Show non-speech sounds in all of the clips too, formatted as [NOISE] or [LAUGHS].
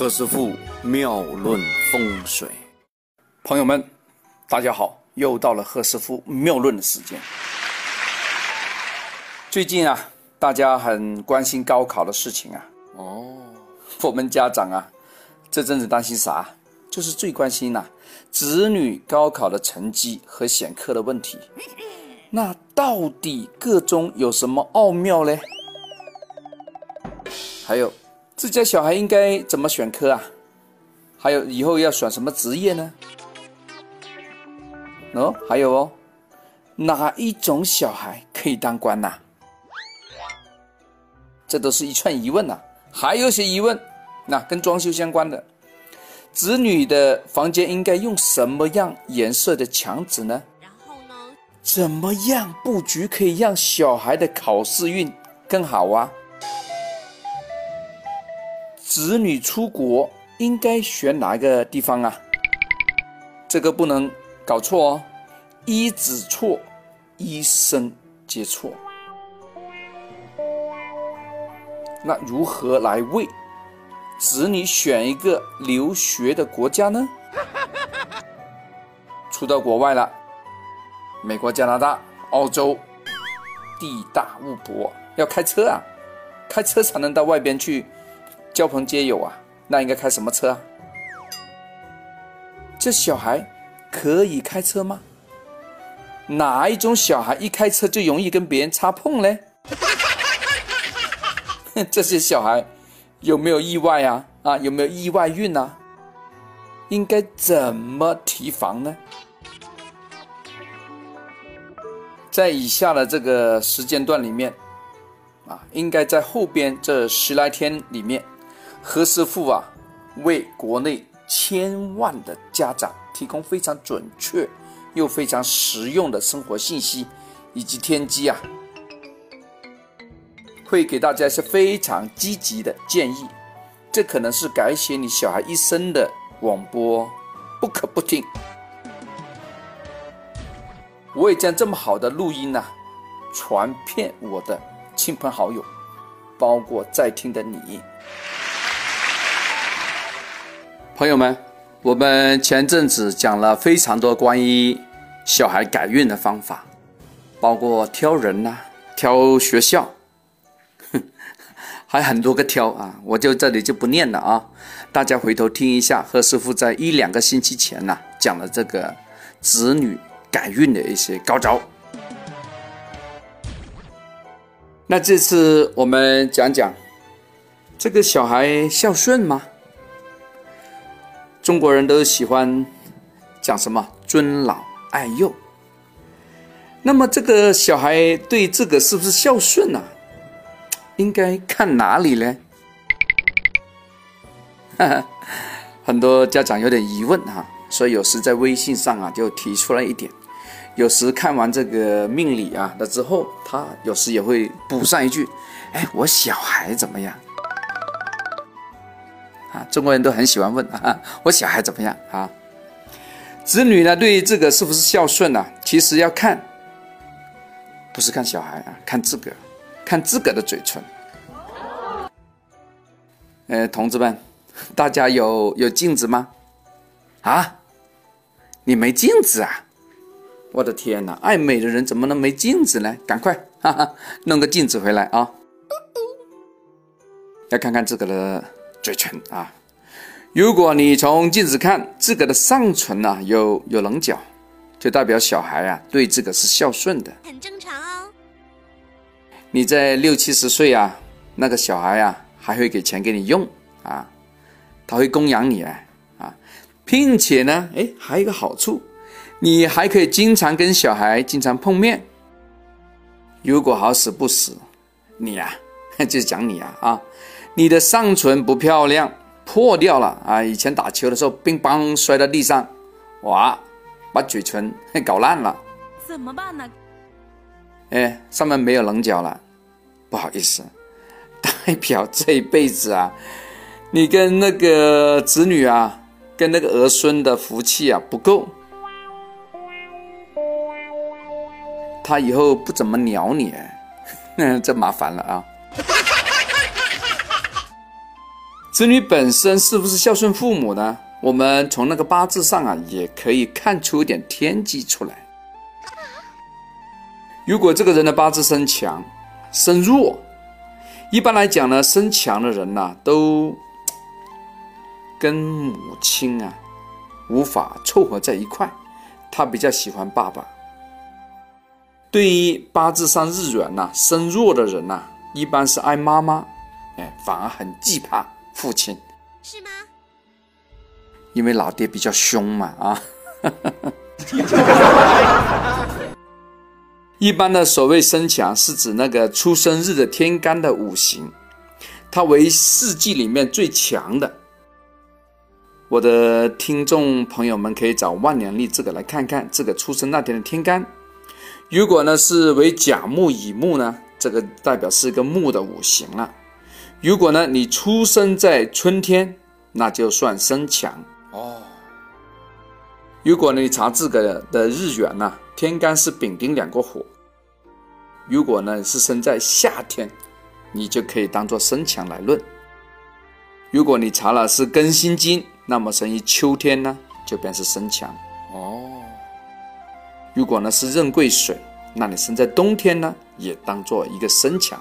何师傅妙论风水，朋友们，大家好，又到了何师傅妙论的时间。最近啊，大家很关心高考的事情啊。哦，[LAUGHS] 我们家长啊，这阵子担心啥？就是最关心呐，子女高考的成绩和选科的问题。那到底个中有什么奥妙嘞？还有。自家小孩应该怎么选科啊？还有以后要选什么职业呢？哦，还有哦，哪一种小孩可以当官呐？这都是一串疑问呐。还有些疑问，那跟装修相关的，子女的房间应该用什么样颜色的墙纸呢？然后呢？怎么样布局可以让小孩的考试运更好啊？子女出国应该选哪个地方啊？这个不能搞错哦，一子错，一生皆错。那如何来为子女选一个留学的国家呢？[LAUGHS] 出到国外了，美国、加拿大、澳洲，地大物博，要开车啊，开车才能到外边去。交朋结友啊，那应该开什么车啊？这小孩可以开车吗？哪一种小孩一开车就容易跟别人擦碰嘞？[LAUGHS] 这些小孩有没有意外啊？啊，有没有意外运啊？应该怎么提防呢？在以下的这个时间段里面，啊，应该在后边这十来天里面。何师傅啊，为国内千万的家长提供非常准确又非常实用的生活信息以及天机啊，会给大家一些非常积极的建议。这可能是改写你小孩一生的广播，不可不听。我也将这么好的录音呢，传遍我的亲朋好友，包括在听的你。朋友们，我们前阵子讲了非常多关于小孩改运的方法，包括挑人呐、挑学校，[LAUGHS] 还很多个挑啊，我就这里就不念了啊，大家回头听一下何师傅在一两个星期前呐讲了这个子女改运的一些高招。那这次我们讲讲这个小孩孝顺吗？中国人都喜欢讲什么尊老爱幼，那么这个小孩对这个是不是孝顺呢？应该看哪里呢？[LAUGHS] 很多家长有点疑问哈，所以有时在微信上啊就提出来一点，有时看完这个命理啊那之后，他有时也会补上一句：“哎，我小孩怎么样？”中国人都很喜欢问啊，[LAUGHS] 我小孩怎么样啊？子女呢，对于这个是不是孝顺呢？其实要看，不是看小孩啊，看自个，看自个的嘴唇。呃，同志们，大家有有镜子吗？啊，你没镜子啊？我的天哪，爱美的人怎么能没镜子呢？赶快，哈哈，弄个镜子回来啊！要看看自个的。嘴唇啊，如果你从镜子看自个的上唇啊有有棱角，就代表小孩啊对这个是孝顺的，很正常哦。你在六七十岁啊，那个小孩啊还会给钱给你用啊，他会供养你啊啊，并且呢，哎，还有一个好处，你还可以经常跟小孩经常碰面。如果好死不死，你呀，[LAUGHS] 就讲你啊啊。你的上唇不漂亮，破掉了啊！以前打球的时候，乒乓摔到地上，哇，把嘴唇 [LAUGHS] 搞烂了，怎么办呢？哎，上面没有棱角了，不好意思，[LAUGHS] 代表这一辈子啊，你跟那个子女啊，跟那个儿孙的福气啊不够，他以后不怎么鸟你，[LAUGHS] 这麻烦了啊。子女本身是不是孝顺父母呢？我们从那个八字上啊，也可以看出一点天机出来。如果这个人的八字身强，身弱，一般来讲呢，身强的人呢，都跟母亲啊无法凑合在一块，他比较喜欢爸爸。对于八字上日元呐身弱的人呐，一般是爱妈妈，哎，反而很忌怕父亲，是吗？因为老爹比较凶嘛，啊，[LAUGHS] 一般的所谓身强是指那个出生日的天干的五行，它为四季里面最强的。我的听众朋友们可以找万年历这个来看看这个出生那天的天干，如果呢是为甲木乙木呢，这个代表是一个木的五行了。如果呢你出生在春天，那就算生强。哦，如果你查自个的日元呢，天干是丙丁两个火。如果呢是生在夏天，你就可以当做生强来论。如果你查了是庚辛金，那么生于秋天呢，就便是生强。哦，如果呢是壬癸水，那你生在冬天呢，也当做一个生强。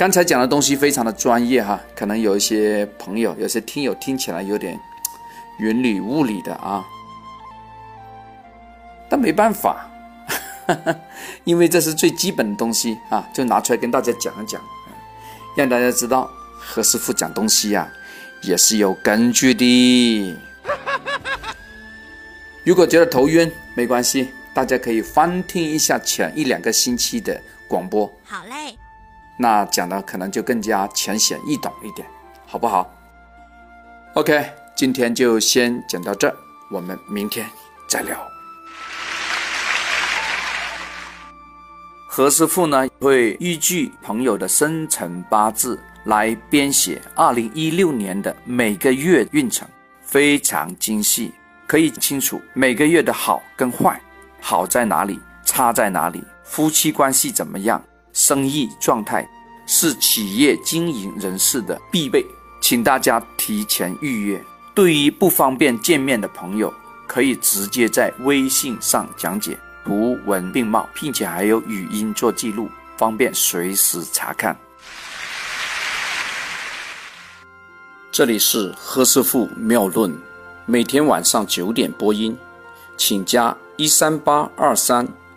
刚才讲的东西非常的专业哈，可能有一些朋友、有些听友听起来有点云里雾里的啊，但没办法，[LAUGHS] 因为这是最基本的东西啊，就拿出来跟大家讲一讲，让大家知道何师傅讲东西呀也是有根据的。[LAUGHS] 如果觉得头晕，没关系，大家可以翻听一下前一两个星期的广播。好嘞。那讲的可能就更加浅显易懂一点，好不好？OK，今天就先讲到这，我们明天再聊。何师傅呢会依据朋友的生辰八字来编写二零一六年的每个月运程，非常精细，可以清楚每个月的好跟坏，好在哪里，差在哪里，夫妻关系怎么样。生意状态是企业经营人士的必备，请大家提前预约。对于不方便见面的朋友，可以直接在微信上讲解，图文并茂，并且还有语音做记录，方便随时查看。这里是何师傅妙论，每天晚上九点播音，请加一三八二三。